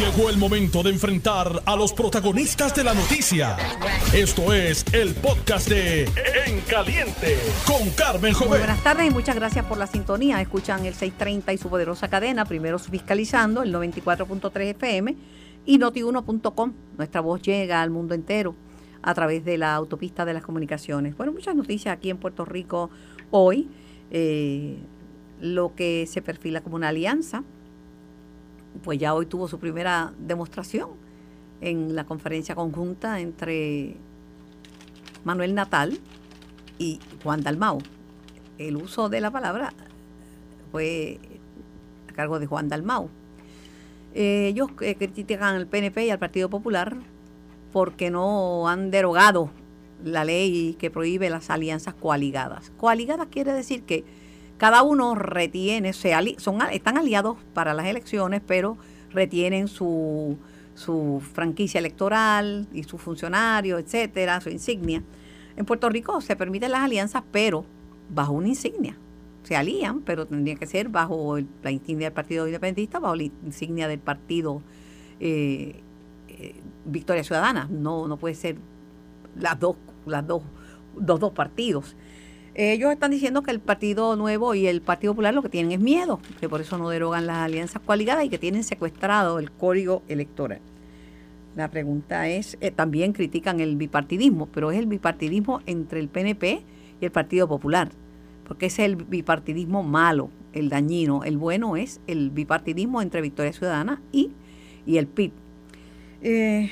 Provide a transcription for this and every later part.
Llegó el momento de enfrentar a los protagonistas de la noticia. Esto es el podcast de En Caliente con Carmen Muy Jovet. buenas tardes y muchas gracias por la sintonía. Escuchan el 630 y su poderosa cadena, primero fiscalizando el 94.3 FM y notiuno.com. Nuestra voz llega al mundo entero a través de la autopista de las comunicaciones. Bueno, muchas noticias aquí en Puerto Rico hoy. Eh, lo que se perfila como una alianza, pues ya hoy tuvo su primera demostración en la conferencia conjunta entre Manuel Natal y Juan Dalmau. El uso de la palabra fue a cargo de Juan Dalmau. Eh, ellos eh, critican al PNP y al Partido Popular porque no han derogado la ley que prohíbe las alianzas coaligadas. Coaligadas quiere decir que cada uno retiene, se ali- son, están aliados para las elecciones, pero retienen su, su franquicia electoral y su funcionario, etcétera, su insignia. En Puerto Rico se permiten las alianzas, pero bajo una insignia. Se alían, pero tendría que ser bajo la insignia del Partido Independentista, bajo la insignia del Partido eh, eh, Victoria Ciudadana. No, no puede ser las dos, las dos, los dos partidos. Ellos están diciendo que el Partido Nuevo y el Partido Popular lo que tienen es miedo, que por eso no derogan las alianzas coaligadas y que tienen secuestrado el código electoral. La pregunta es, eh, también critican el bipartidismo, pero es el bipartidismo entre el PNP y el Partido Popular, porque ese es el bipartidismo malo, el dañino. El bueno es el bipartidismo entre Victoria Ciudadana y, y el PIB. Eh,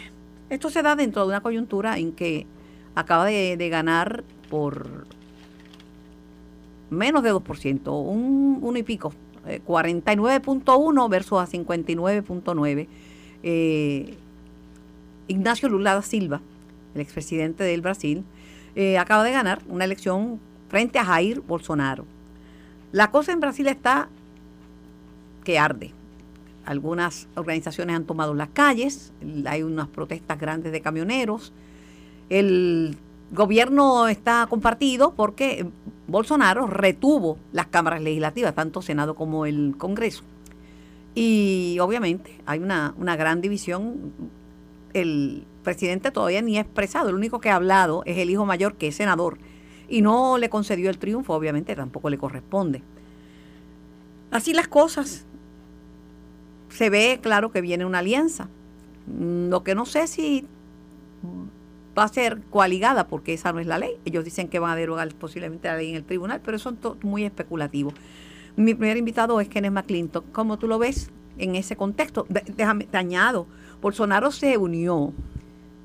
esto se da dentro de una coyuntura en que acaba de, de ganar por menos de 2%, un uno y pico, eh, 49.1 versus a 59.9. Eh, Ignacio Lula da Silva, el expresidente del Brasil, eh, acaba de ganar una elección frente a Jair Bolsonaro. La cosa en Brasil está que arde. Algunas organizaciones han tomado las calles, hay unas protestas grandes de camioneros. El gobierno está compartido porque Bolsonaro retuvo las cámaras legislativas, tanto Senado como el Congreso. Y obviamente hay una, una gran división. El presidente todavía ni ha expresado, el único que ha hablado es el hijo mayor, que es senador, y no le concedió el triunfo, obviamente tampoco le corresponde. Así las cosas. Se ve claro que viene una alianza. Lo que no sé si va a ser coaligada porque esa no es la ley. Ellos dicen que van a derogar posiblemente la ley en el tribunal, pero eso es to- muy especulativo. Mi primer invitado es Kenneth McClinton. ¿Cómo tú lo ves en ese contexto? Déjame, te añado, Bolsonaro se unió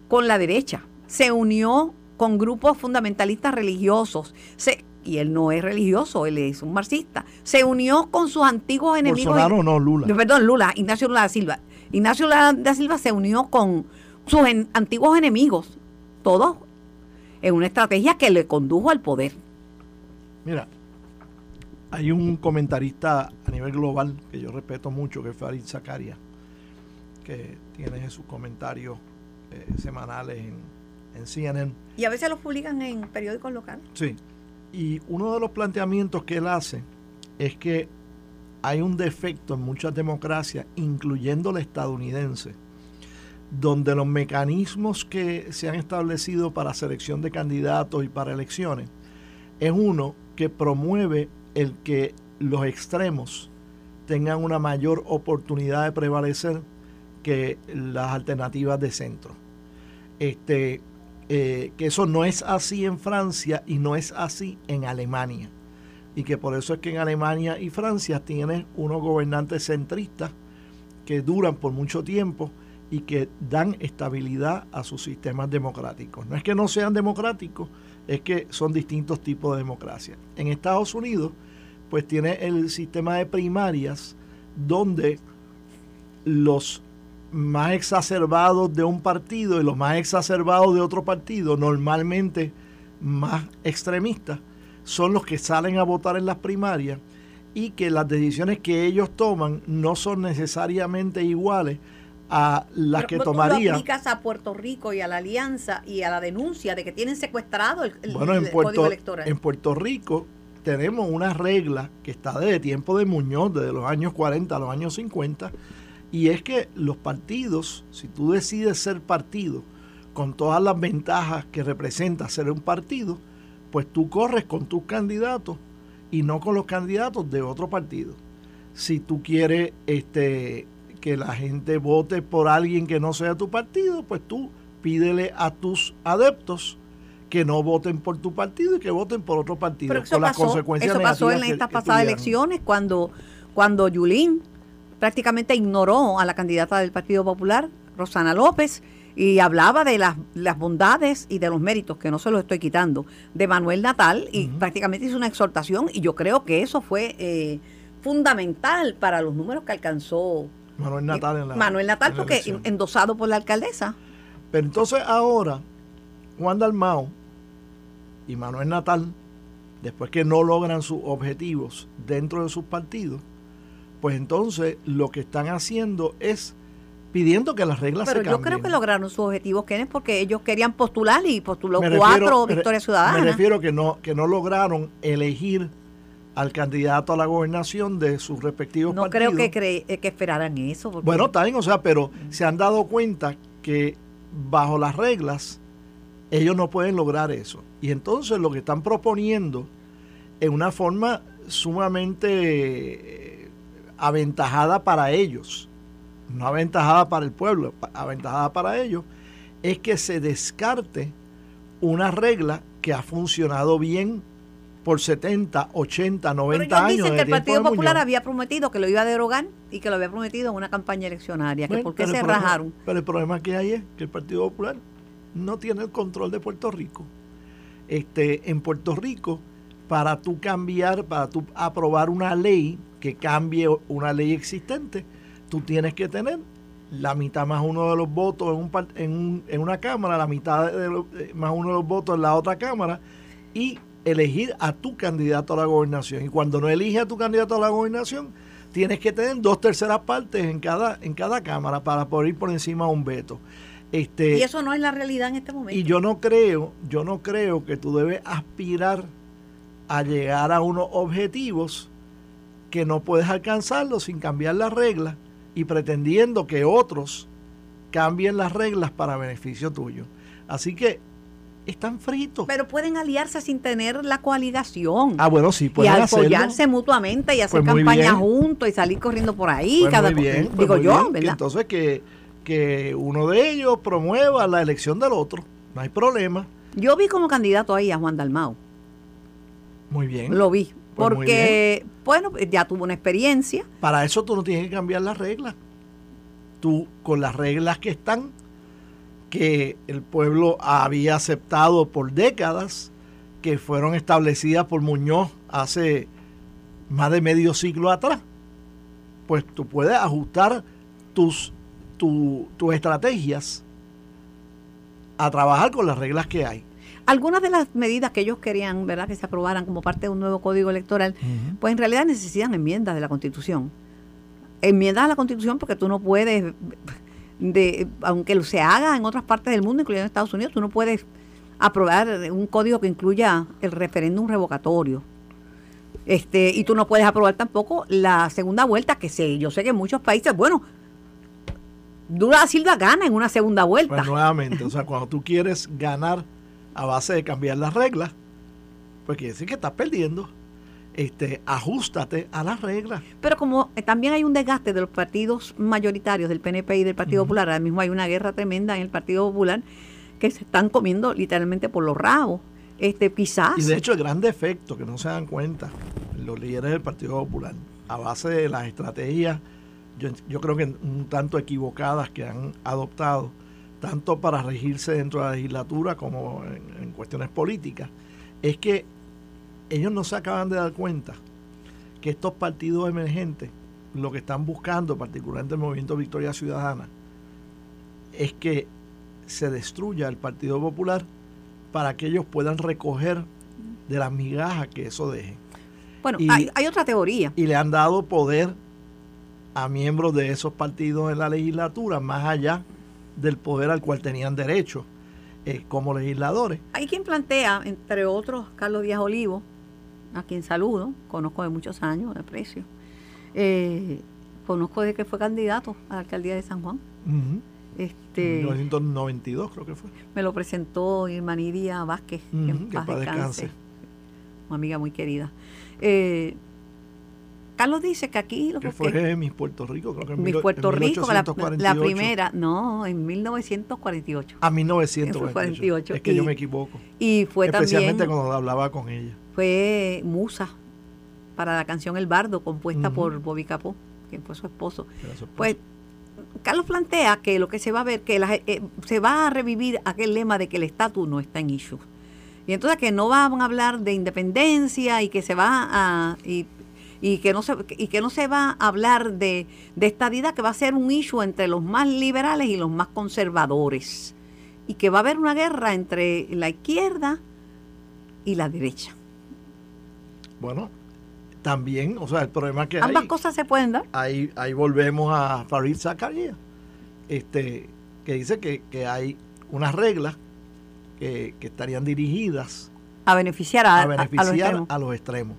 con la derecha, se unió con grupos fundamentalistas religiosos, se- y él no es religioso, él es un marxista, se unió con sus antiguos enemigos. Bolsonaro no, Lula. Perdón, Lula, Ignacio Lula da Silva. Ignacio Lula da Silva se unió con sus en- antiguos enemigos, todos en una estrategia que le condujo al poder. Mira, hay un comentarista a nivel global que yo respeto mucho, que es Farid Zakaria, que tiene sus comentarios eh, semanales en, en CNN. Y a veces los publican en periódicos locales. Sí. Y uno de los planteamientos que él hace es que hay un defecto en muchas democracias, incluyendo la estadounidense, donde los mecanismos que se han establecido para selección de candidatos y para elecciones es uno que promueve el que los extremos tengan una mayor oportunidad de prevalecer que las alternativas de centro. Este, eh, que eso no es así en Francia y no es así en Alemania. Y que por eso es que en Alemania y Francia tienen unos gobernantes centristas que duran por mucho tiempo y que dan estabilidad a sus sistemas democráticos. No es que no sean democráticos, es que son distintos tipos de democracia. En Estados Unidos, pues tiene el sistema de primarias donde los más exacerbados de un partido y los más exacerbados de otro partido, normalmente más extremistas, son los que salen a votar en las primarias y que las decisiones que ellos toman no son necesariamente iguales a las Pero que ¿cómo tú tomaría. lo aplicas a Puerto Rico y a la alianza y a la denuncia de que tienen secuestrado el, el- Bueno, en el código electoral? en Puerto Rico tenemos una regla que está desde tiempo de Muñoz, desde los años 40 a los años 50, Y es que los partidos, si tú decides ser partido, con todas las ventajas que representa ser un partido, pues tú corres con tus candidatos y no con los candidatos de otro partido. Si tú quieres este, que la gente vote por alguien que no sea tu partido, pues tú pídele a tus adeptos que no voten por tu partido y que voten por otro partido. Pero eso pasó, eso pasó en estas pasadas elecciones cuando, cuando Yulín prácticamente ignoró a la candidata del Partido Popular, Rosana López, y hablaba de las, las, bondades y de los méritos, que no se los estoy quitando, de Manuel Natal y prácticamente hizo una exhortación y yo creo que eso fue eh, fundamental para los números que alcanzó Manuel Natal, en la, Manuel Natal porque endosado por la alcaldesa. Pero entonces ahora Juan Dalmao y Manuel Natal, después que no logran sus objetivos dentro de sus partidos, pues entonces lo que están haciendo es pidiendo que las reglas se cambien. Pero yo creo que lograron sus objetivos, Kenneth, porque ellos querían postular y postuló cuatro victorias ciudadanas. Me refiero que no, que no lograron elegir al candidato a la gobernación de sus respectivos no partidos. No creo que, eh, que esperaran eso. Bueno, también, o sea, pero se han dado cuenta que bajo las reglas ellos no pueden lograr eso. Y entonces lo que están proponiendo en una forma sumamente eh, aventajada para ellos, no aventajada para el pueblo, aventajada para ellos, es que se descarte una regla que ha funcionado bien por 70, 80, 90 Pero ellos años. Dicen que el Partido Popular había prometido que lo iba a derogar y que lo había prometido en una campaña eleccionaria. que ¿Por qué se rajaron? Pero el problema que hay es que el Partido Popular no tiene el control de Puerto Rico. Este, en Puerto Rico, para tú cambiar, para tú aprobar una ley que cambie una ley existente, tú tienes que tener la mitad más uno de los votos en, un, en, en una cámara, la mitad de eh, más uno de los votos en la otra cámara y elegir a tu candidato a la gobernación. Y cuando no eliges a tu candidato a la gobernación, tienes que tener dos terceras partes en cada, en cada cámara para poder ir por encima de un veto. Este, y eso no es la realidad en este momento. Y yo no creo, yo no creo que tú debes aspirar a llegar a unos objetivos que no puedes alcanzarlos sin cambiar las reglas y pretendiendo que otros cambien las reglas para beneficio tuyo. Así que están fritos. Pero pueden aliarse sin tener la coaligación. Ah, bueno, sí, pueden Y apoyarse mutuamente y hacer pues campaña juntos y salir corriendo por ahí. Pues cada muy bien, digo pues yo, ¿verdad? entonces que, que uno de ellos promueva la elección del otro. No hay problema. Yo vi como candidato ahí a Juan Dalmau. Muy bien. Lo vi. Porque, bueno, ya tuvo una experiencia. Para eso tú no tienes que cambiar las reglas. Tú, con las reglas que están, que el pueblo había aceptado por décadas, que fueron establecidas por Muñoz hace más de medio siglo atrás, pues tú puedes ajustar tus, tus estrategias a trabajar con las reglas que hay. Algunas de las medidas que ellos querían, ¿verdad?, que se aprobaran como parte de un nuevo código electoral, pues en realidad necesitan enmiendas de la Constitución. Enmiendas a la Constitución porque tú no puedes de, aunque se haga en otras partes del mundo, incluyendo Estados Unidos, tú no puedes aprobar un código que incluya el referéndum revocatorio. Este, y tú no puedes aprobar tampoco la segunda vuelta, que sé, yo sé que en muchos países, bueno, Dura Silva gana en una segunda vuelta. Pues nuevamente, o sea, cuando tú quieres ganar a base de cambiar las reglas, pues quiere decir que estás perdiendo este, ajustate a las reglas. Pero como eh, también hay un desgaste de los partidos mayoritarios del PNP y del Partido Popular, ahora mismo hay una guerra tremenda en el Partido Popular que se están comiendo literalmente por los rabos. Este, quizás. Y de hecho, el gran defecto que no se dan cuenta los líderes del Partido Popular, a base de las estrategias, yo, yo creo que un tanto equivocadas que han adoptado, tanto para regirse dentro de la legislatura como en cuestiones políticas, es que ellos no se acaban de dar cuenta que estos partidos emergentes lo que están buscando, particularmente el movimiento Victoria Ciudadana, es que se destruya el Partido Popular para que ellos puedan recoger de las migajas que eso deje. Bueno, hay, hay, otra teoría. Y le han dado poder a miembros de esos partidos en la legislatura, más allá del poder al cual tenían derecho eh, como legisladores. Hay quien plantea, entre otros, Carlos Díaz Olivo, a quien saludo, conozco de muchos años, de aprecio, eh, conozco desde que fue candidato a la alcaldía de San Juan. Ujú. Este, 1992 creo que fue. me lo presentó Irma Nidia Vázquez, que Ujú, en que paz paz descanse. descanse. Una amiga muy querida. Eh, Carlos dice que aquí lo Que que fue Miss Puerto Rico, creo que en mil- Puerto en Rico, la, la 1848. primera, no, en 1948. A 1948. 48, Es que yo me equivoco. Y fue Especialmente también, cuando hablaba con ella. Fue musa para la canción El Bardo, compuesta por Bobby Capó, quien fue su esposo. Su. Pues Carlos plantea que lo que se va a ver, que la- eh, se va a revivir aquel lema de que el estatus no está en issue. Y entonces que no van a hablar de independencia y que se va a... Y, y que no se y que no se va a hablar de, de estadidad, que va a ser un issue entre los más liberales y los más conservadores. Y que va a haber una guerra entre la izquierda y la derecha. Bueno, también, o sea, el problema que Ambas hay, cosas se pueden dar. ahí, ahí volvemos a Farid Zakaria, este, que dice que, que hay unas reglas que, que estarían dirigidas A beneficiar a, a a- a los beneficiar extremos. a los extremos.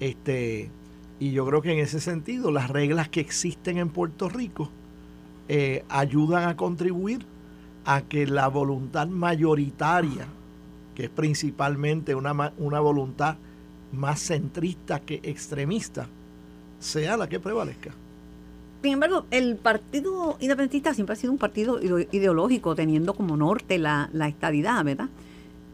Este, y yo creo que en ese sentido las reglas que existen en Puerto Rico eh, ayudan a contribuir a que la voluntad mayoritaria, que es principalmente una, una voluntad más centrista que extremista, sea la que prevalezca. Sin embargo, el Partido Independentista siempre ha sido un partido ide- ideológico, teniendo como norte la, la estadidad, ¿verdad?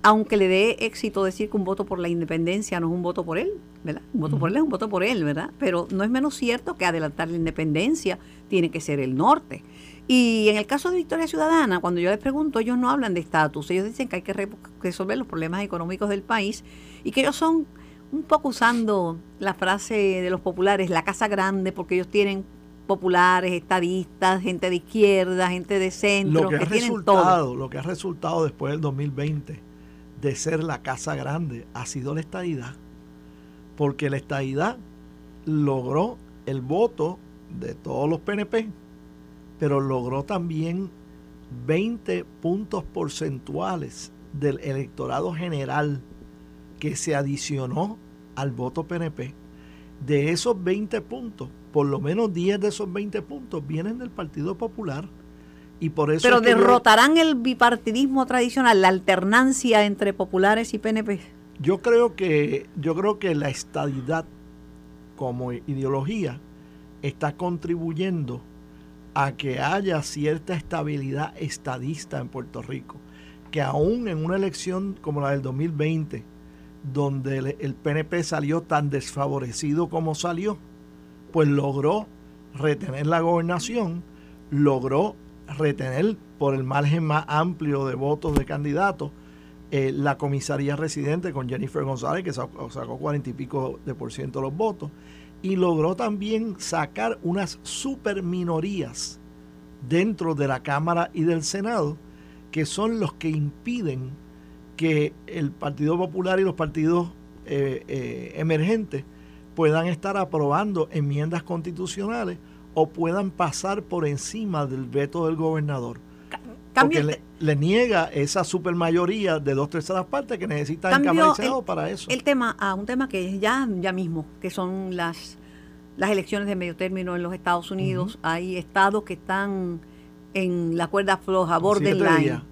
Aunque le dé éxito decir que un voto por la independencia no es un voto por él, ¿verdad? Un voto por él es un voto por él, ¿verdad? Pero no es menos cierto que adelantar la independencia tiene que ser el norte. Y en el caso de Victoria Ciudadana, cuando yo les pregunto, ellos no hablan de estatus, ellos dicen que hay que re- resolver los problemas económicos del país y que ellos son un poco usando la frase de los populares, la casa grande, porque ellos tienen populares, estadistas, gente de izquierda, gente de centro, Lo que, que, ha tienen todo. resultado, lo que ha resultado después del 2020 de ser la casa grande ha sido la estadidad. Porque la estadidad logró el voto de todos los PNP, pero logró también 20 puntos porcentuales del electorado general que se adicionó al voto PNP. De esos 20 puntos, por lo menos 10 de esos 20 puntos vienen del Partido Popular. Y por eso Pero yo- derrotarán el bipartidismo tradicional, la alternancia entre populares y PNP. Yo creo que yo creo que la estadidad como ideología está contribuyendo a que haya cierta estabilidad estadista en Puerto Rico, que aún en una elección como la del 2020, donde el, PNP salió tan desfavorecido como salió, pues logró retener la gobernación, logró retener por el margen más amplio de votos de candidatos eh, la comisaría residente con Jennifer González, que sacó, 40 y pico de por ciento de los votos, y logró también sacar unas super minorías dentro de la Cámara y del Senado, que son los que impiden que el Partido Popular y los partidos eh, eh, emergentes puedan estar aprobando enmiendas constitucionales o puedan pasar por encima del veto del gobernador. Porque le, le niega esa supermayoría de dos terceras partes que necesita Cámara y el- para eso. el tema a un tema que es ya, ya mismo, que son las, las elecciones de medio término en los Estados Unidos. Hay estados que están en la cuerda floja, borderline.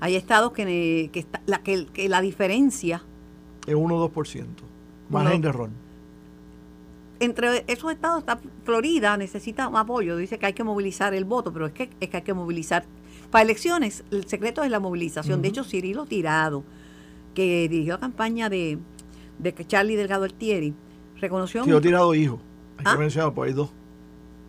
Hay estados que, que, está- la, que, que la diferencia Es 1 o 2%. Margen de error. entre esos estados está Florida necesita un apoyo, dice que hay que movilizar el voto, pero es que, es que hay que movilizar. Para elecciones, el secreto es la movilización. De hecho, Cirilo Tirado, que dirigió la campaña de, de Charlie Delgado Altieri, reconoció he tirado hijos. Hay ¿Ah? que mencionar, pues hay dos.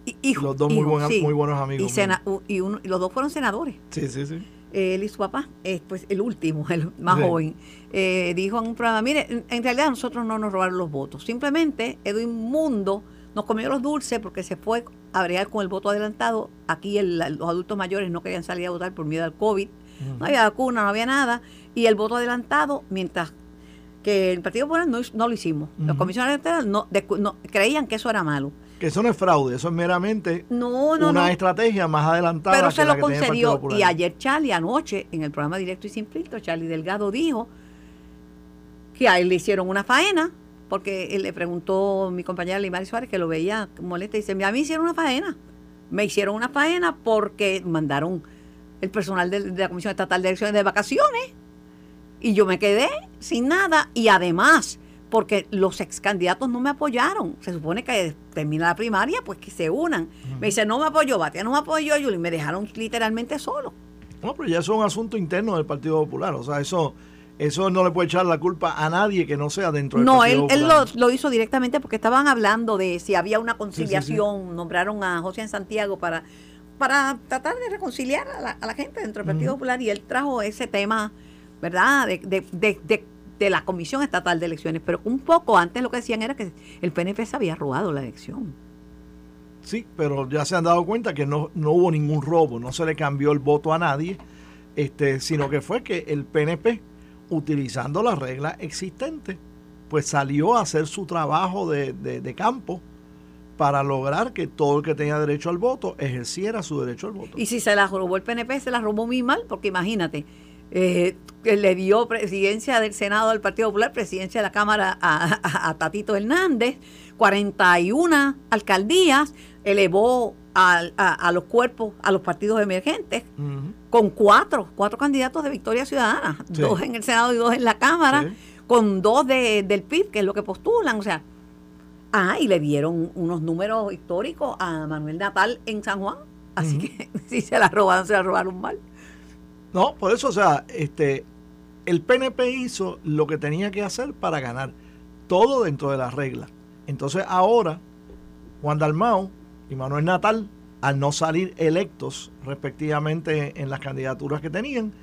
y- hijo- los dos muy, hijo, buena- sí. muy buenos amigos. y, sena- y uno- y los dos fueron senadores. Sí, sí, sí. Él y su papá, eh, pues el último, el más Sí. joven, eh, dijo en un programa, mire, en, en realidad nosotros no nos robaron los votos, simplemente Edwin Mundo nos comió los dulces porque se fue a bregar con el voto adelantado, aquí el- los adultos mayores no querían salir a votar por miedo al COVID, no había vacuna, no había nada, y el voto adelantado, mientras que el Partido Popular no, lo hicimos, los comisionados electorales no, no- creían que eso era malo. Que eso no es fraude, eso es meramente No, no, una no. estrategia más adelantada. Pero que se la lo que concedió. Y ayer Charlie, anoche, en el programa Directo y Sin Filtro, Charlie Delgado dijo que a él le hicieron una faena porque él le preguntó mi compañera Limari Suárez, que lo veía molesta, y dice, a mí hicieron una faena. Me hicieron una faena porque mandaron el personal de, de la Comisión Estatal de Elecciones de vacaciones y yo me quedé sin nada y además porque los ex candidatos no me apoyaron. Se supone que termina la primaria, pues que se unan. Me dice, no me apoyó, Batia no me apoyó, y me dejaron literalmente solo. No, pero ya eso es un asunto interno del Partido Popular. O sea, eso eso no le puede echar la culpa a nadie que no sea dentro del no, Partido Popular. No, él lo, hizo directamente porque estaban hablando de si había una conciliación. Nombraron a José en Santiago para, para tratar de reconciliar a la, gente dentro del Partido Popular y él trajo ese tema, ¿verdad? de, de, de de la Comisión Estatal de Elecciones, pero un poco antes lo que decían era que el PNP se había robado la elección. Sí, pero ya se han dado cuenta que no, no hubo ningún robo, no se le cambió el voto a nadie, este, sino que fue que el PNP, utilizando las reglas existentes, pues salió a hacer su trabajo de, de campo para lograr que todo el que tenía derecho al voto ejerciera su derecho al voto. Y si se la robó el PNP, se la robó muy mal, porque imagínate, eh, le dio presidencia del Senado al Partido Popular, presidencia de la Cámara a, Tatito Hernández, 41 alcaldías, elevó a, los cuerpos, a los partidos emergentes, con cuatro, cuatro candidatos de Victoria Ciudadana, dos en el Senado y dos en la Cámara, con dos de, del PIB, que es lo que postulan, o sea, ah, y le dieron unos números históricos a Manuel Natal en San Juan, así que si se la robaron, se la robaron mal. No, por eso, o sea, este, el PNP hizo lo que tenía que hacer para ganar, todo dentro de las reglas. Entonces ahora, Juan Dalmao y Manuel Natal, al no salir electos respectivamente en las candidaturas que tenían,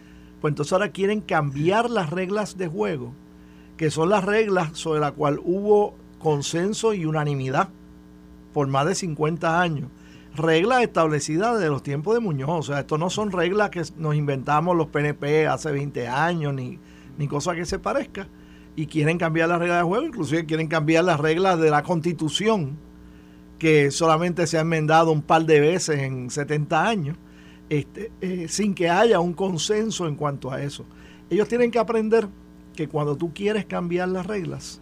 pues entonces ahora quieren cambiar las reglas de juego, que son las reglas sobre las cuales hubo consenso y unanimidad por más de 50 años reglas establecidas de los tiempos de Muñoz. O sea, esto no son reglas que nos inventamos los PNP hace 20 años, ni, ni cosa que se parezca. Y quieren cambiar las reglas de juego, inclusive quieren cambiar las reglas de la constitución, que solamente se ha enmendado un par de veces en 70 años, este, eh, sin que haya un consenso en cuanto a eso. Ellos tienen que aprender que cuando tú quieres cambiar las reglas,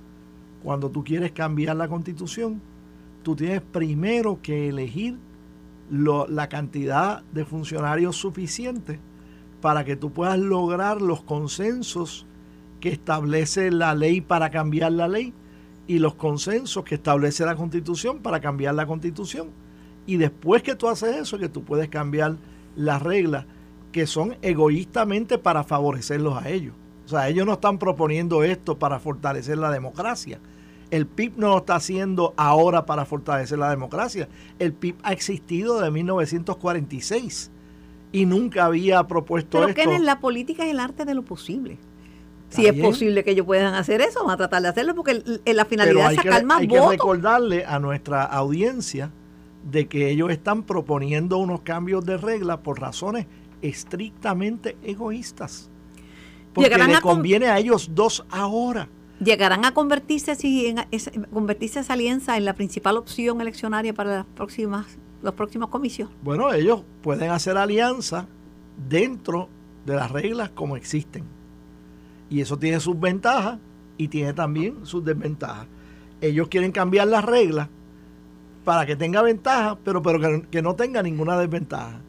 cuando tú quieres cambiar la constitución, tú tienes primero que elegir la cantidad de funcionarios suficiente para que tú puedas lograr los consensos que establece la ley para cambiar la ley y los consensos que establece la constitución para cambiar la constitución. Y después que tú haces eso, que tú puedes cambiar las reglas que son egoístamente para favorecerlos a ellos. O sea, ellos no están proponiendo esto para fortalecer la democracia el PIB no lo está haciendo ahora para fortalecer la democracia. El PIB ha existido de 1946 y nunca había propuesto Pero esto. Pero que en la política es el arte de lo posible. Si es posible que ellos puedan hacer eso, van a tratar de hacerlo porque la finalidad es sacar más hay Hay que recordarle a nuestra audiencia de que ellos están proponiendo unos cambios de reglas por razones estrictamente egoístas. Porque le conviene a ellos dos ahora ¿Llegarán a convertirse así en, convertirse esa alianza en la principal opción eleccionaria para las próximas, los próximos comicios? Bueno, ellos pueden hacer alianza dentro de las reglas como existen. Y eso tiene sus ventajas y tiene también sus desventajas. Ellos quieren cambiar las reglas para que tenga ventaja, pero, pero que no tenga ninguna desventaja.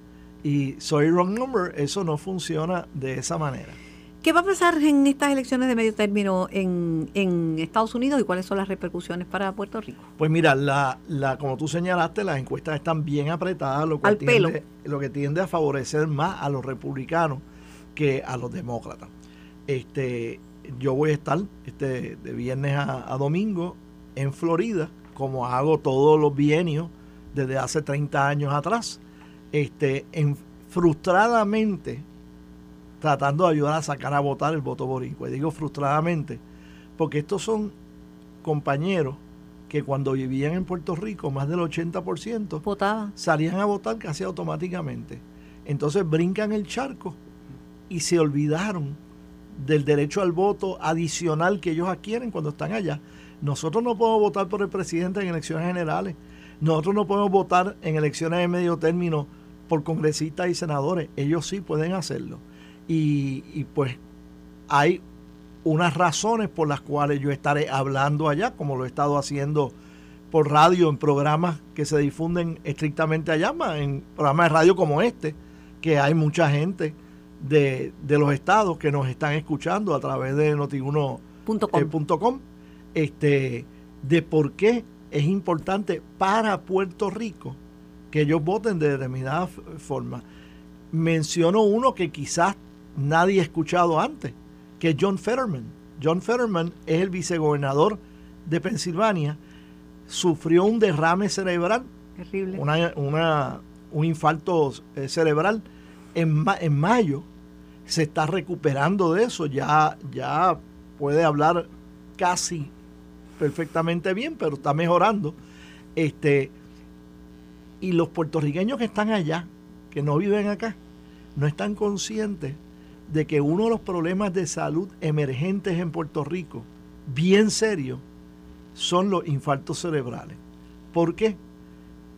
Y soy wrong number, eso no funciona de esa manera. ¿Qué va a pasar en estas elecciones de medio término en, Estados Unidos y cuáles son las repercusiones para Puerto Rico? Pues mira, la, la, como tú señalaste, las encuestas están bien apretadas, lo, cual tiende, lo que tiende a favorecer más a los republicanos que a los demócratas. Este, yo voy a estar este, de viernes a, a domingo en Florida, como hago todos los bienios desde hace 30 años atrás. Este, en, frustradamente tratando de ayudar a sacar a votar el voto boricua. Y digo frustradamente, porque estos son compañeros que cuando vivían en Puerto Rico, más del 80% Votaba. salían a votar casi automáticamente. Entonces brincan el charco y se olvidaron del derecho al voto adicional que ellos adquieren cuando están allá. Nosotros no podemos votar por el presidente en elecciones generales. Nosotros no podemos votar en elecciones de medio término por congresistas y senadores. Ellos sí pueden hacerlo y, pues hay unas razones por las cuales yo estaré hablando allá, como lo he estado haciendo por radio en programas que se difunden estrictamente allá, en programas de radio como este, que hay mucha gente de, los estados que nos están escuchando a través de notiuno.com, eh, este, de por qué es importante para Puerto Rico que ellos voten de determinada forma. Menciono uno que quizás nadie ha escuchado antes, que es John Fetterman. John Fetterman es el vicegobernador de Pensilvania, sufrió un derrame cerebral, Una, un infarto eh, cerebral. En, en mayo, se está recuperando de eso, ya, ya puede hablar casi perfectamente bien, pero está mejorando. Este, y los puertorriqueños que están allá, que no viven acá, no están conscientes de que uno de los problemas de salud emergentes en Puerto Rico, bien serios, son los infartos cerebrales. ¿Por qué?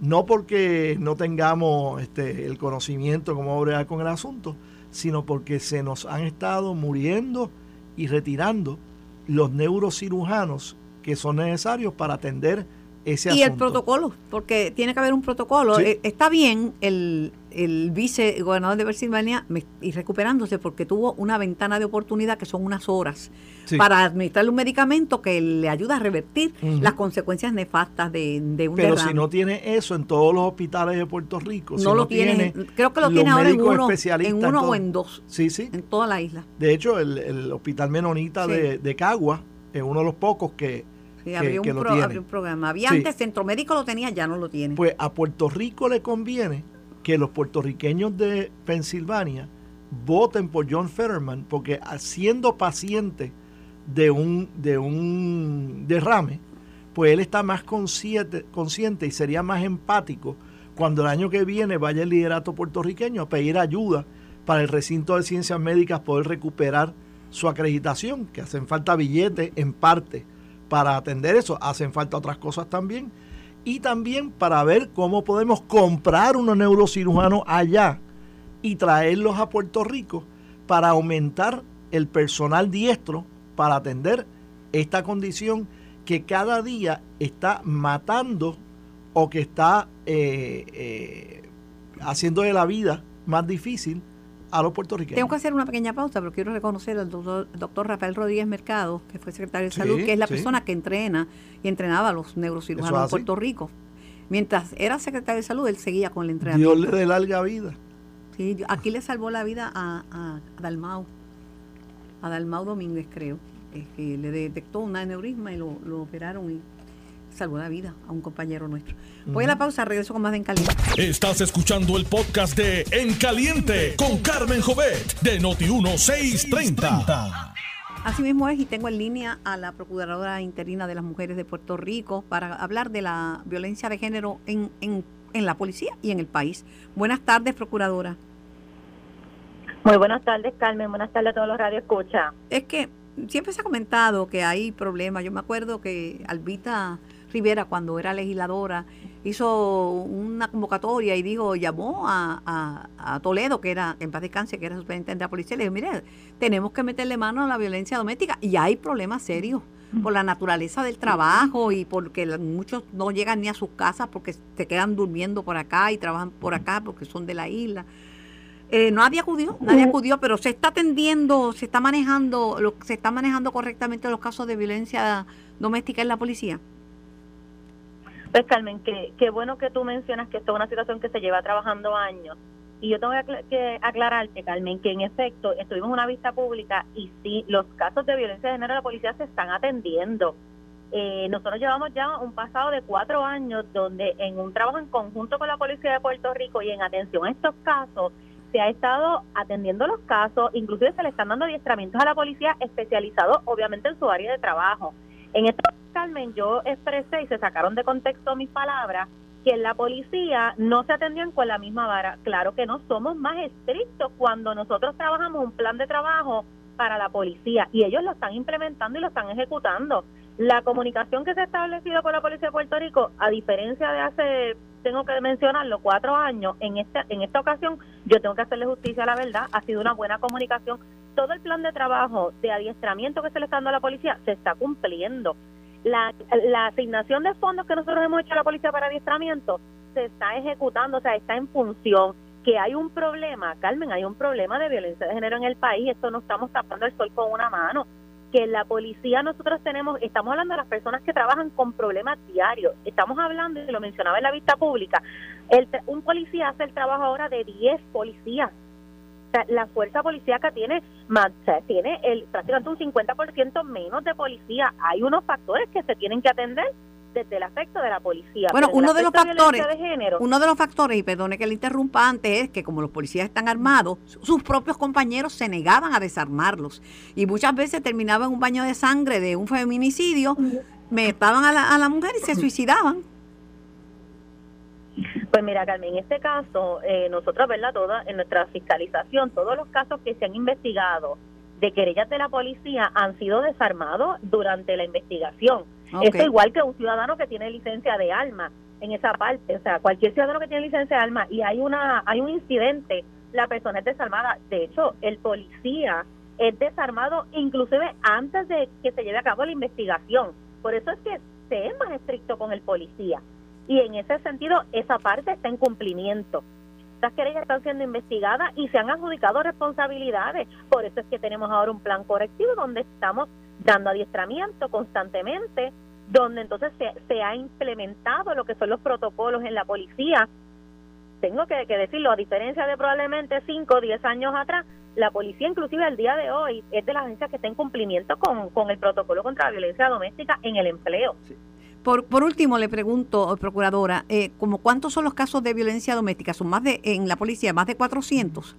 No porque no tengamos este, el conocimiento cómo obrar con el asunto, sino porque se nos han estado muriendo y retirando los neurocirujanos que son necesarios para atender ese y el protocolo, porque tiene que haber un protocolo. Eh, está bien el, el vicegobernador de Pensilvania y recuperándose porque tuvo una ventana de oportunidad que son unas horas para administrarle un medicamento que le ayuda a revertir las consecuencias nefastas de, de un Pero si no tiene eso en todos los hospitales de Puerto Rico, no lo tiene, creo que lo tiene ahora en uno, en uno o en dos, sí, sí. en toda la isla. De hecho, el, el Hospital Menonita de, de Cagua es uno de los pocos que Sí, abrió, un programa. Había antes Centro Médico lo tenía, ya no lo tiene. Pues a Puerto Rico le conviene que los puertorriqueños de Pensilvania voten por John Fetterman, porque siendo paciente de un, de un derrame, pues él está más consciente, consciente y sería más empático cuando el año que viene vaya el liderato puertorriqueño a pedir ayuda para el recinto de ciencias médicas poder recuperar su acreditación, que hacen falta billetes en parte para atender eso. Hacen falta otras cosas también. Y también para ver cómo podemos comprar unos neurocirujanos allá y traerlos a Puerto Rico para aumentar el personal diestro para atender esta condición que cada día está matando o que está eh, eh, haciendo de la vida más difícil a los puertorriqueños. Tengo que hacer una pequeña pausa, pero quiero reconocer al doctor, Rafael Rodríguez Mercado, que fue secretario de Salud, que es la persona que entrena y entrenaba a los neurocirujanos en Puerto Rico. Mientras era secretario de Salud, él seguía con el entrenamiento. Dios le dé larga vida. Sí, aquí le salvó la vida a, a, Dalmau, a Dalmau Domínguez, creo, que le detectó un aneurisma y lo, lo operaron y salvó la vida a un compañero nuestro. Voy a la pausa, regreso con más de En Caliente. Estás escuchando el podcast de En Caliente con Carmen Jovet de Noti1630. Así mismo es, y tengo en línea a la Procuradora Interina de las Mujeres de Puerto Rico para hablar de la violencia de género en, en, en la policía y en el país. Buenas tardes, Procuradora. Muy buenas tardes, Carmen. Buenas tardes a todos los radio escucha. Es que siempre se ha comentado que hay problemas. Yo me acuerdo que Albita Rivera, cuando era legisladora, hizo una convocatoria y dijo, llamó a, a, Toledo, que era, en paz descanse, que era superintendente de la policía, y le dijo, mire, tenemos que meterle mano a la violencia doméstica y hay problemas serios por la naturaleza del trabajo y porque muchos no llegan ni a sus casas porque se quedan durmiendo por acá y trabajan por acá porque son de la isla. Eh, nadie acudió, nadie acudió, pero se está atendiendo, se está manejando, lo, se está manejando correctamente los casos de violencia doméstica en la policía. Pues Carmen, qué, bueno que tú mencionas que esto es una situación que se lleva trabajando años. Y yo tengo que aclararte, Carmen, que en efecto estuvimos en una vista pública y sí, los casos de violencia de género de la policía se están atendiendo. Eh, nosotros llevamos ya un pasado de cuatro años donde en un trabajo en conjunto con la Policía de Puerto Rico y en atención a estos casos, se ha estado atendiendo los casos, inclusive se le están dando adiestramientos a la policía especializados obviamente en su área de trabajo. En este Carmen, yo expresé y se sacaron de contexto mis palabras que en la policía no se atendían con la misma vara. Claro que no, somos más estrictos cuando nosotros trabajamos un plan de trabajo para la policía y ellos lo están implementando y lo están ejecutando. La comunicación que se ha establecido con la Policía de Puerto Rico, a diferencia de hace tengo que mencionarlo, cuatro años, en esta, en esta ocasión yo tengo que hacerle justicia a la verdad, ha sido una buena comunicación. Todo el plan de trabajo de adiestramiento que se le está dando a la policía se está cumpliendo. La, la asignación de fondos que nosotros hemos hecho a la policía para adiestramiento se está ejecutando, o sea, está en función. Que hay un problema, Carmen, hay un problema de violencia de género en el país, esto no estamos tapando el sol con una mano que la policía nosotros tenemos, estamos hablando de las personas que trabajan con problemas diarios, estamos hablando, y lo mencionaba en la vista pública, el, un policía hace el trabajo ahora de 10 policías. La fuerza policíaca tiene tiene el, prácticamente un 50% menos de policía. Hay unos factores que se tienen que atender desde el aspecto de la policía. Bueno, uno de los factores, uno de los factores, y perdone que le interrumpa antes, es que como los policías están armados, sus propios compañeros se negaban a desarmarlos y muchas veces terminaban un baño de sangre de un feminicidio, metaban a la, a la mujer y se suicidaban. Pues mira, Carmen, en este caso, eh, nosotros, ¿verdad? Toda, en nuestra fiscalización, todos los casos que se han investigado de querellas de la policía han sido desarmados durante la investigación esto igual que un ciudadano que tiene licencia de arma en esa parte, o sea, cualquier ciudadano que tiene licencia de arma y hay una hay un incidente, la persona es desarmada. De hecho, el policía es desarmado inclusive antes de que se lleve a cabo la investigación. Por eso es que se es más estricto con el policía. Y en ese sentido, esa parte está en cumplimiento. Estas querellas están siendo investigadas y se han adjudicado responsabilidades. Por eso es que tenemos ahora un plan correctivo donde estamos dando adiestramiento constantemente, donde entonces se, ha implementado lo que son los protocolos en la policía. Tengo que, decirlo, a diferencia de probablemente 5 o 10 años atrás, la policía inclusive al día de hoy es de las agencias que está en cumplimiento con, el protocolo contra la violencia doméstica en el empleo. Por, por último, le pregunto, procuradora, eh, ¿como ¿cuántos son los casos de violencia doméstica? ¿Son más de, en la policía, más de 400?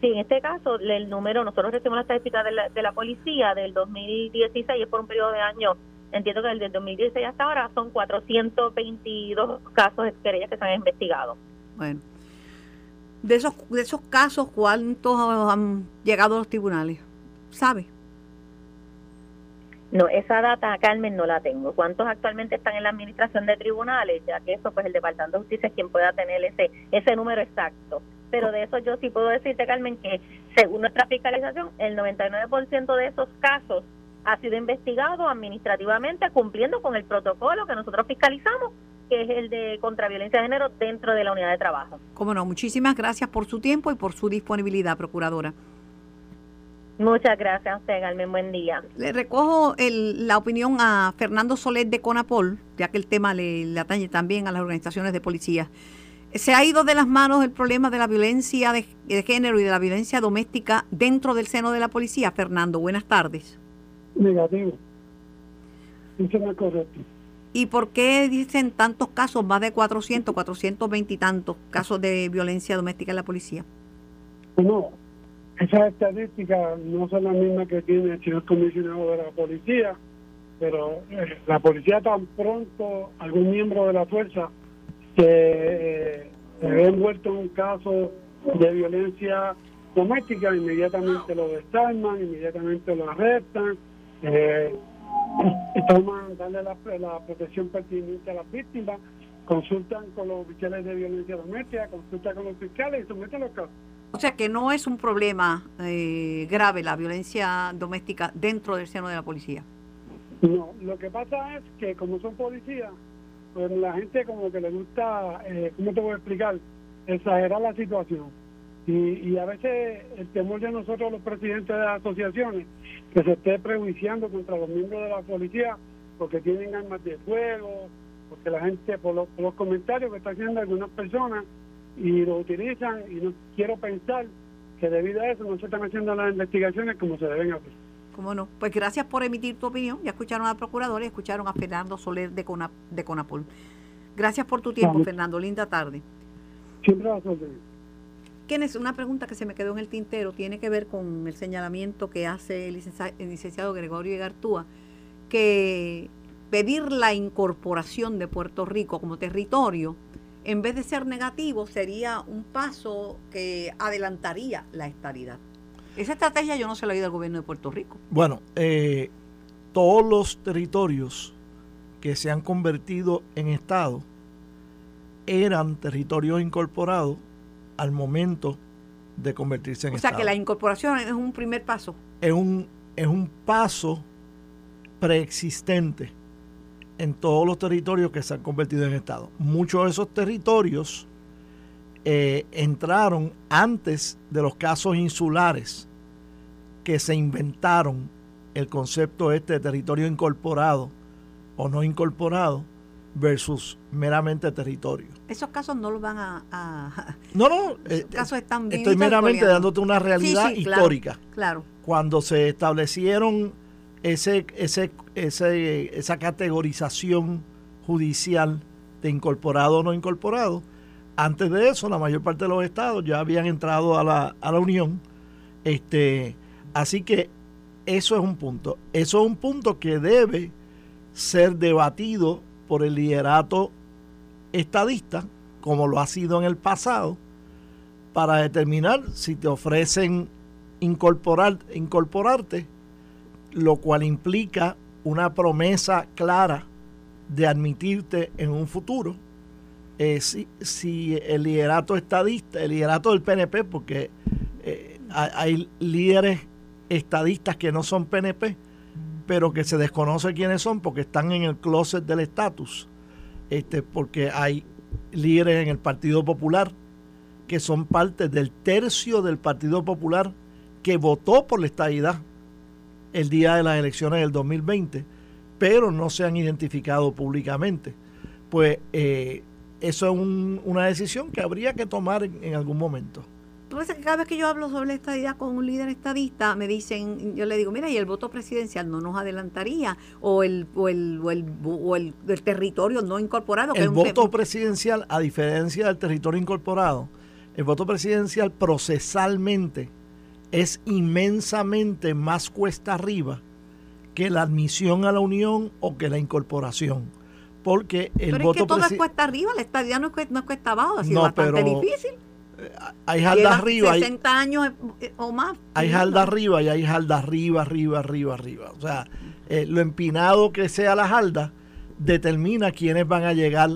Sí, en este caso, el número, nosotros recibimos la estadística de la, de la policía del 2016, es por un periodo de años, entiendo que desde el 2016 hasta ahora son 422 casos de querellas que se han investigado. Bueno, de esos, de esos casos, ¿cuántos han llegado a los tribunales? ¿Sabe? No, esa data, Carmen, no la tengo. ¿Cuántos actualmente están en la administración de tribunales? Ya que eso, pues el Departamento de Justicia es quien pueda tener ese, ese número exacto pero de eso yo sí puedo decirte, Carmen, que según nuestra fiscalización, el 99% de esos casos ha sido investigado administrativamente cumpliendo con el protocolo que nosotros fiscalizamos, que es el de contraviolencia de género dentro de la unidad de trabajo. Cómo no, muchísimas gracias por su tiempo y por su disponibilidad, Procuradora. Muchas gracias a usted, Carmen. Buen día. Le recojo la opinión a Fernando Soler de Conapol, ya que el tema le, le atañe también a las organizaciones de policía. ¿Se ha ido de las manos el problema de la violencia de, género y de la violencia doméstica dentro del seno de la policía? Fernando, buenas tardes. Negativo. Eso no es correcto. ¿Y por qué dicen tantos casos, más de 400, 420 y tantos casos de violencia doméstica en la policía? No, esas estadísticas no son las mismas que tiene el señor comisionado de la policía, pero eh, la policía tan pronto, algún miembro de la fuerza que eh, se ve envuelto en un caso de violencia doméstica, inmediatamente lo desarman, inmediatamente lo arrestan, eh, toman, darle la, protección pertinente a las víctimas, consultan con los oficiales de violencia doméstica, consultan con los fiscales y someten los casos. O sea que no es un problema eh, grave la violencia doméstica dentro del seno de la policía. No, lo que pasa es que como son policías, pues la gente como que le gusta, eh, ¿cómo te voy a explicar? Exagerar la situación. Y, y a veces el temor de nosotros los presidentes de las asociaciones, que se esté prejuiciando contra los miembros de la policía porque tienen armas de fuego, porque la gente, por los, por los comentarios que está haciendo algunas personas, y lo utilizan, y no quiero pensar que debido a eso no se están haciendo las investigaciones como se deben hacer. ¿Cómo no? Pues gracias por emitir tu opinión. Ya escucharon al procurador y escucharon a Fernando Soler de, Cona, de Conapol. Gracias por tu tiempo, Fernando. Linda tarde. Siempre es Una pregunta que se me quedó en el tintero tiene que ver con el señalamiento que hace el licenciado, Gregorio Gartúa, que pedir la incorporación de Puerto Rico como territorio, en vez de ser negativo, sería un paso que adelantaría la estabilidad. Esa estrategia yo no se la he oído al gobierno de Puerto Rico. Bueno, eh, todos los territorios que se han convertido en Estado eran territorios incorporados al momento de convertirse en Estado. O sea que la incorporación es un primer paso. Es un, es un paso preexistente en todos los territorios que se han convertido en Estado. Muchos de esos territorios eh, entraron antes de los casos insulares que se inventaron el concepto este de territorio incorporado o no incorporado versus meramente territorio. Esos casos no los van a... no, no, esos eh, casos están estoy meramente dándote una realidad histórica. Claro, Cuando se establecieron ese, ese, ese, esa categorización judicial de incorporado o no incorporado, antes de eso la mayor parte de los estados ya habían entrado a la, a la Unión. Este, así que eso es un punto. Eso es un punto que debe ser debatido por el liderato estadista, como lo ha sido en el pasado, para determinar si te ofrecen incorporar, incorporarte, lo cual implica una promesa clara de admitirte en un futuro. Eh, si, si, el liderato estadista, el liderato del PNP, porque eh, hay líderes estadistas que no son PNP, pero que se desconoce quiénes son porque están en el closet del estatus. Este, porque hay líderes en el Partido Popular que son parte del tercio del Partido Popular que votó por la estadidad el día de las elecciones del 2020, pero no se han identificado públicamente. Pues eh, eso es una decisión que habría que tomar en algún momento que cada vez que yo hablo sobre la estadidad con un líder estadista, me dicen, yo le digo, mira, y el voto presidencial no nos adelantaría, o el, o el, o el, territorio no incorporado. el voto presidencial, a diferencia del territorio incorporado, el voto presidencial procesalmente es inmensamente más cuesta arriba que la admisión a la Unión o que la incorporación. Porque el pero voto es que todo es cuesta arriba, la estadidad no es cuesta, no es cuesta abajo, ha sido bastante difícil hay jalda arriba. 60 años o más. Hay jalda arriba y hay jalda arriba, arriba, arriba, arriba. O sea, eh, lo empinado que sea la jalda determina quiénes van a llegar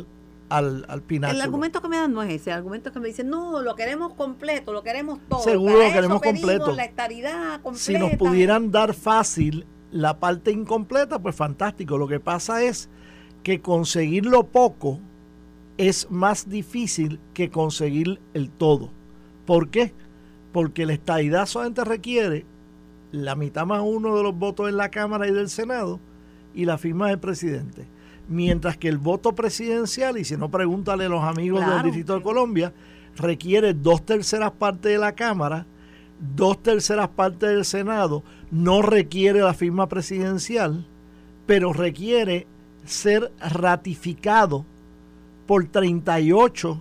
al, al pináculo. El argumento que me dan no es ese. El argumento que me dicen, no, lo queremos completo, lo queremos todo. Seguro lo queremos completo. La estaridad completa. Si nos pudieran dar fácil la parte incompleta, pues fantástico. Lo que pasa es que conseguirlo poco es más difícil que conseguir el todo. ¿Por qué? Porque el estadidad solamente requiere la mitad más uno de los votos en la Cámara y del Senado y la firma del presidente. Mientras que el voto presidencial, y si no pregúntale a los amigos del Distrito de Colombia, requiere dos terceras partes de la Cámara, dos terceras partes del Senado, no requiere la firma presidencial, pero requiere ser ratificado por 38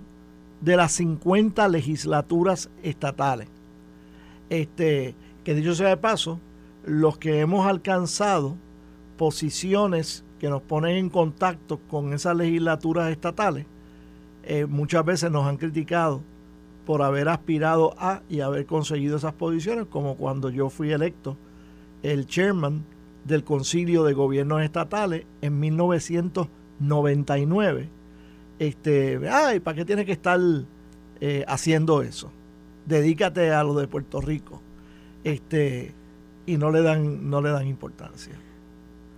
de las 50 legislaturas estatales. Este, que dicho sea de paso, los que hemos alcanzado posiciones que nos ponen en contacto con esas legislaturas estatales, eh, muchas veces nos han criticado por haber aspirado a y haber conseguido esas posiciones, como cuando yo fui electo el chairman del Concilio de Gobiernos Estatales en 1999 este, ay, ¿para qué tienes que estar eh, haciendo eso? Dedícate a lo de Puerto Rico. Este, y no le dan, no le dan importancia.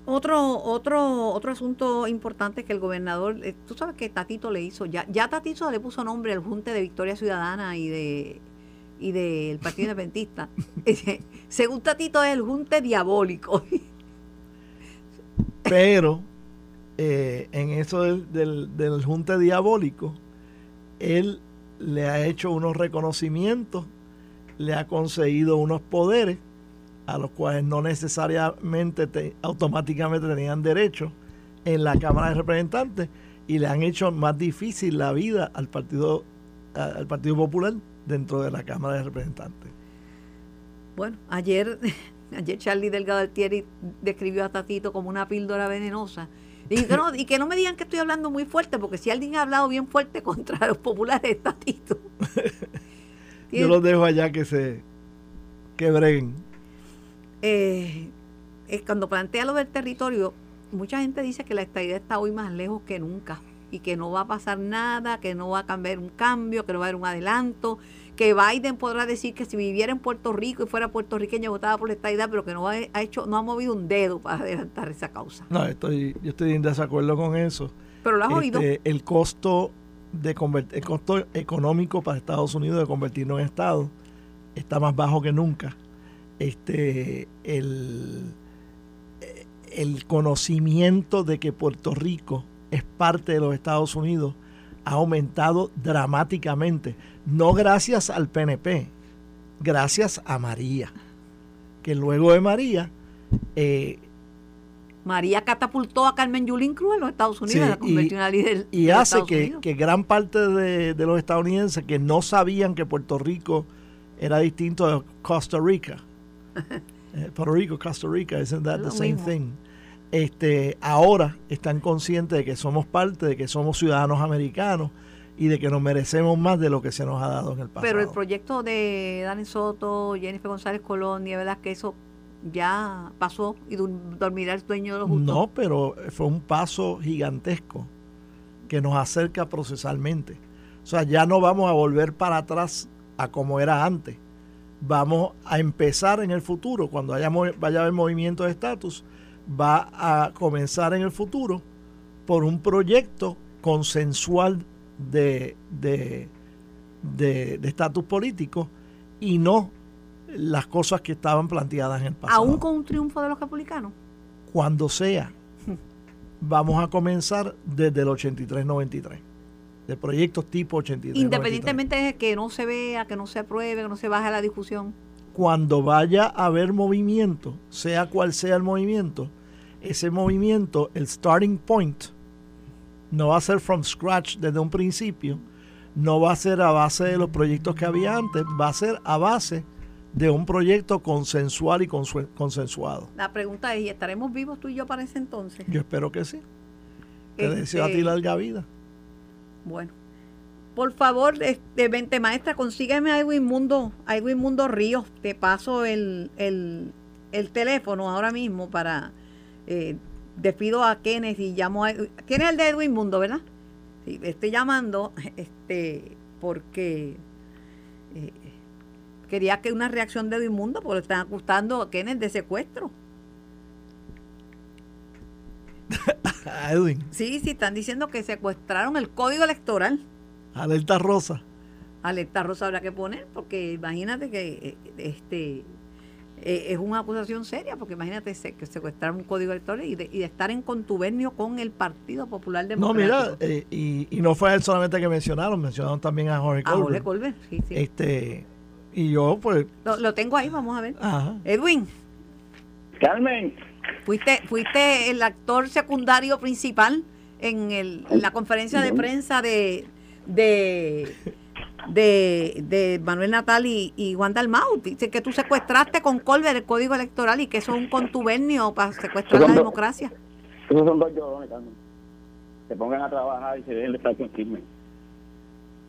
Otro, otro, otro asunto importante que el gobernador, eh, tú sabes que Tatito le hizo, ya, ya Tatito le puso nombre al Junte de Victoria Ciudadana y de y del Partido Independentista. Según Tatito es el Junte diabólico. Pero eh, en eso del, del, junte diabólico, él le ha hecho unos reconocimientos, le ha conseguido unos poderes a los cuales no necesariamente automáticamente tenían derecho en la Cámara de Representantes y le han hecho más difícil la vida al Partido al Partido Popular dentro de la Cámara de Representantes. Bueno, ayer ayer Charlie Delgado Altieri describió a Tatito como una píldora venenosa y que, no, y que no me digan que estoy hablando muy fuerte, porque si alguien ha hablado bien fuerte contra los populares estatitos. Yo los dejo allá que se que Eh, cuando plantea lo del territorio, mucha gente dice que la estadía está hoy más lejos que nunca y que no va a pasar nada, que no va a cambiar un cambio, que no va a haber un adelanto, que Biden podrá decir que si viviera en Puerto Rico y fuera puertorriqueño votaba por la estadidad, pero que no ha, hecho, no ha movido un dedo para adelantar esa causa. No, estoy, yo estoy en desacuerdo con eso. Pero lo has oído. Este, el costo de el costo económico para Estados Unidos de convertirnos en Estado está más bajo que nunca. Este, el, el conocimiento de que Puerto Rico es parte de los Estados Unidos ha aumentado dramáticamente, no gracias al PNP, gracias a María, que luego de María... Eh, María catapultó a Carmen Yulín Cruz en los Estados Unidos, la convirtió y, en líder. Y hace que, que, gran parte de, los estadounidenses que no sabían que Puerto Rico era distinto de Costa Rica, Puerto Rico, Costa Rica, isn't that the same thing? este, ahora están conscientes de que somos parte, de que somos ciudadanos americanos y de que nos merecemos más de lo que se nos ha dado en el pasado. Pero el proyecto de Dani Soto, Jennifer González Colón, ¿verdad que eso ya pasó y dormirá el dueño de los justos? No, pero fue un paso gigantesco que nos acerca procesalmente. O sea, ya no vamos a volver para atrás a como era antes. Vamos a empezar en el futuro, cuando haya, vaya a haber movimiento de estatus, va a comenzar en el futuro por un proyecto consensual de estatus de, político y no las cosas que estaban planteadas en el pasado. ¿Aún con un triunfo de los republicanos? Cuando sea. Vamos a comenzar desde el 83-93. De proyectos tipo 83. Independientemente de que no se vea, que no se apruebe, que no se baje la discusión cuando vaya a haber movimiento, sea cual sea el movimiento, ese movimiento, el starting point, no va a ser from scratch desde un principio, no va a ser a base de los proyectos que había antes, va a ser a base de un proyecto consensual y consensuado. La pregunta es, ¿y estaremos vivos tú y yo para ese entonces? Yo espero que sí. Te deseo a ti este, larga vida. Bueno, por favor, este, vente maestra, consígueme a Edwin Mundo, a Edwin Mundo Ríos. Te paso el, teléfono ahora mismo para. Eh, despido a Kenneth y llamo a. ¿Quién es el de Edwin Mundo, verdad? Sí, estoy llamando este porque eh, quería que una reacción de Edwin Mundo, porque están acusando a Kenneth de secuestro. Edwin. Sí, sí, están diciendo que secuestraron el código electoral. Alerta rosa. Alerta rosa habrá que poner, porque imagínate que eh, este eh, es una acusación seria, porque imagínate que secuestrar un código electoral y de, estar en contubernio con el Partido Popular Democrático. No, mira, eh, y, no fue él solamente que mencionaron, mencionaron también a Jorge Colbert. A Jorge Colbert, sí, sí. Este, y yo, pues. Lo, tengo ahí, vamos a ver. Edwin. Carmen. Fuiste, fuiste el actor secundario principal en, el, en la conferencia de prensa de, de, de, Manuel Natal y, y Juan Dalmau. Dice que tú secuestraste con Colbert el código electoral y que eso es un contubernio para secuestrar la democracia. Esos son dos llorones, Carmen. Se pongan a trabajar y se dejen de estar con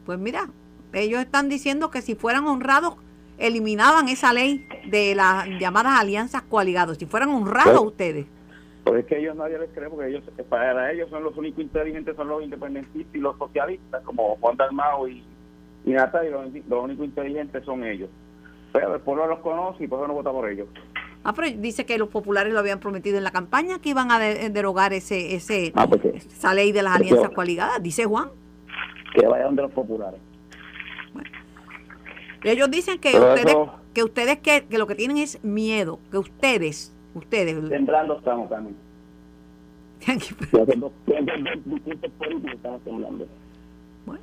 Pues mira, ellos están diciendo que si fueran honrados, eliminaban esa ley de las llamadas alianzas coaligadas. Si fueran honrados pues, ustedes. Pues es que ellos nadie les cree porque ellos para ellos son los únicos inteligentes, son los independentistas y los socialistas, como Juan Dalmao y, y Natal, y los, únicos inteligentes son ellos. Pero el pueblo los conoce y por eso no vota por ellos. Ah, pero dice que los populares lo habían prometido en la campaña que iban a derogar ese, ese ah, pues esa ley de las alianzas coaligadas, dice Juan. Que vayan de los populares. Ellos dicen que ustedes, que ustedes que, que lo que tienen es miedo, que ustedes Ustedes. Temblando estamos, Carmen. bueno,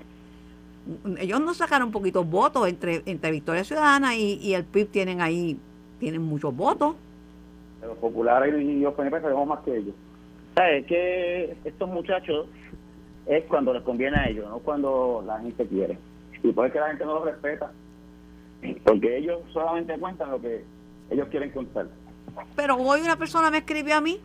ellos nos sacaron poquitos votos entre, entre Victoria Ciudadana y, y el PIB tienen ahí, tienen muchos votos. Los populares y los PNP sabemos más que ellos. ¿Sabes? Que estos muchachos es cuando les conviene a ellos, no cuando la gente quiere. Y puede que la gente no los respeta. Porque ellos solamente cuentan lo que ellos quieren contar. Pero hoy una persona me escribió a mí,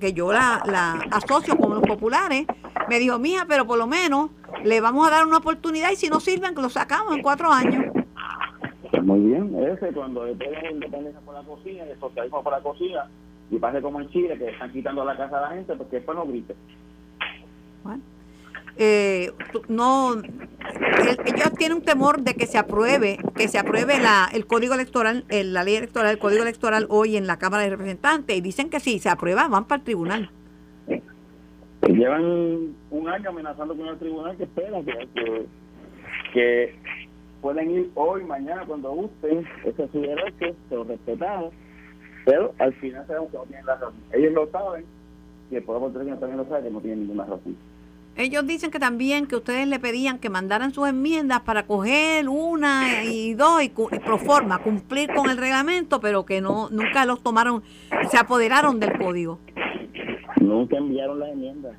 que yo la, la asocio con los populares, me dijo, mija, pero por lo menos le vamos a dar una oportunidad y si no sirven, que lo sacamos en cuatro años. Pues muy bien, ese cuando después de la independencia por la cocina, el socialismo por la cocina, y pase como en Chile, que están quitando la casa a la gente, porque después no grite. Bueno, eh, no, ellos tienen un temor de que se apruebe, que se apruebe la, el código electoral, la ley electoral, el código electoral hoy en la Cámara de Representantes y dicen que si se aprueba van para el tribunal. Llevan un año amenazando con el tribunal que espera que, que, pueden ir hoy, mañana, cuando gusten, ese es su derecho, se lo respetamos, pero al final sabemos que no tienen la razón. Ellos lo saben y el pueblo también lo sabe que no tienen ninguna razón. Ellos dicen que también que ustedes le pedían que mandaran sus enmiendas para coger una y dos y, pro forma, cumplir con el reglamento, pero que no nunca los tomaron, se apoderaron del código. Nunca enviaron las enmiendas.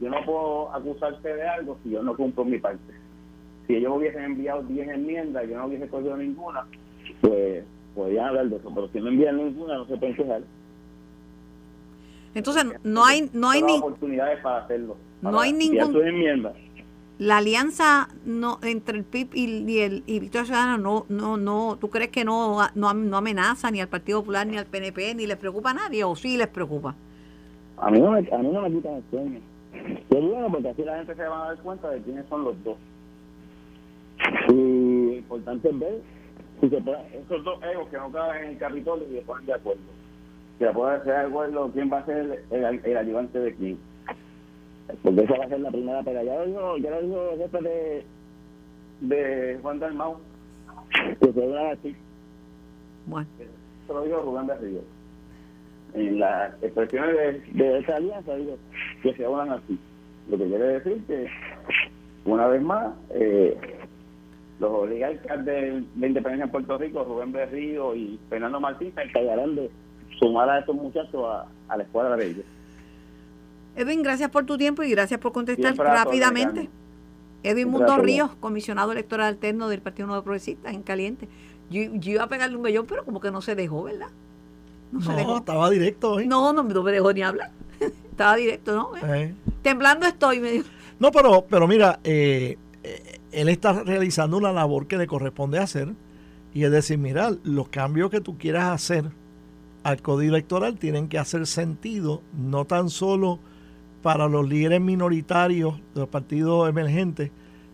yo no puedo acusarte de algo si yo no cumplo mi parte. Si ellos hubiesen enviado 10 enmiendas y yo no hubiese cogido ninguna, pues podrían hablar de eso. Pero si no envían ninguna, no se pueden quejar. Entonces, no hay, no hay ni oportunidades para hacerlo. no hay ningún. La alianza no entre el PIB y, el y Victoria Ciudadana no, no, no. ¿Tú crees que no, no, no amenaza ni al Partido Popular ni al PNP ni les preocupa a nadie o sí les preocupa? A mí no me, a mí no me quitan el sueño. Yo digo porque así la gente se va a dar cuenta de quiénes son los dos. Y lo importante es ver si se puede, esos dos egos que no caben en el Capitolio y se ponen de acuerdo. Si se puede hacer de acuerdo quién va a ser el, el, ayudante de quién. Porque esa va a ser la primera pega. Ya lo dijo, ya lo dijo el jefe de, de Juan Dalmau, que se va así. Bueno. Eso lo dijo Rubén Berrío en las expresiones de, esa alianza, digo, que se hablan así. Lo que quiere decir que, una vez más, eh, los oligarcas de la independencia en Puerto Rico, Rubén Berrío y Fernando Martín, se encargarán de sumar a estos muchachos a, la escuadra de ellos. Edwin, gracias por tu tiempo y gracias por contestar rápidamente. Edwin Mundo Ríos, comisionado electoral alterno del Partido Nuevo Progresista, en caliente. Yo, yo iba a pegarle un bellón, pero como que no se dejó, ¿verdad? No, estaba directo hoy. No, no, me dejó ni hablar. estaba directo, ¿no? Eh. Temblando estoy, me dijo. No, pero, pero mira, eh, eh, él está realizando una labor que le corresponde hacer y es decir, mira, los cambios que tú quieras hacer al código electoral tienen que hacer sentido, no tan solo para los líderes minoritarios de los partidos emergentes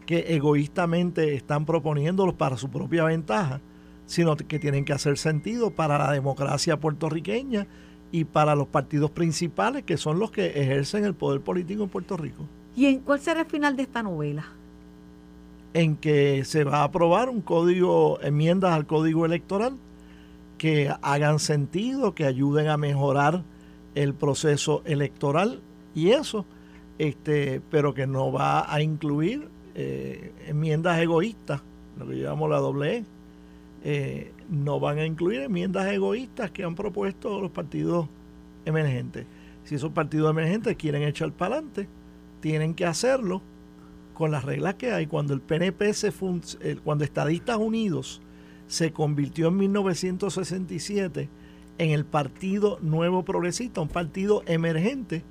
que egoístamente están proponiéndolos para su propia ventaja, sino que tienen que hacer sentido para la democracia puertorriqueña y para los partidos principales que son los que ejercen el poder político en Puerto Rico. ¿Y en cuál será el final de esta novela? En que se va a aprobar un código, enmiendas al código electoral que hagan sentido, que ayuden a mejorar el proceso electoral y eso, este, pero que no va a incluir eh, enmiendas egoístas, lo que llamamos la doble E, eh, no van a incluir enmiendas egoístas que han propuesto los partidos emergentes. Si esos partidos emergentes quieren echar para adelante, tienen que hacerlo con las reglas que hay. Cuando el PNP se cuando Estadistas Unidos se convirtió en 1967 en el Partido Nuevo Progresista, un partido emergente,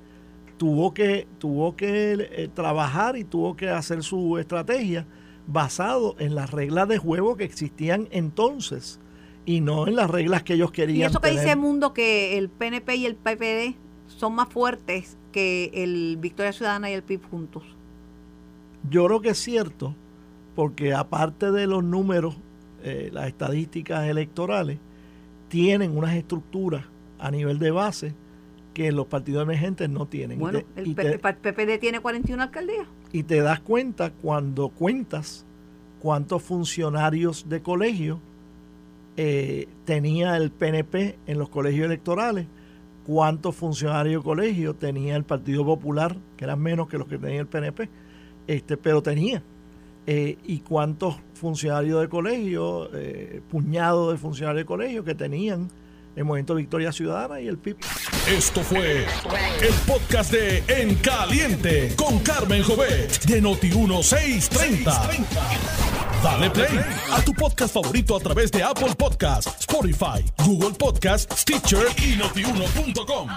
tuvo que, tuvo que eh, trabajar y tuvo que hacer su estrategia basado en las reglas de juego que existían entonces y no en las reglas que ellos querían. Y eso que dice Mundo que el PNP y el PPD son más fuertes que el Victoria Ciudadana y el PIB juntos. Yo creo que es cierto, porque aparte de los números, eh, las estadísticas electorales, tienen unas estructuras a nivel de base que los partidos emergentes no tienen. Bueno, el, PPD tiene 41 alcaldías. Y te das cuenta cuando cuentas cuántos funcionarios de colegio eh, tenía el PNP en los colegios electorales, cuántos funcionarios de colegio tenía el Partido Popular, que eran menos que los que tenía el PNP, este, pero tenía. Eh, y cuántos funcionarios de colegio, eh, puñados de funcionarios de colegio que tenían el Movimiento Victoria Ciudadana y el PIB. Esto fue el podcast de En Caliente con Carmen Jovet de Noti1630. Dale play a tu podcast favorito a través de Apple Podcasts, Spotify, Google Podcasts, Stitcher y notiuno.com.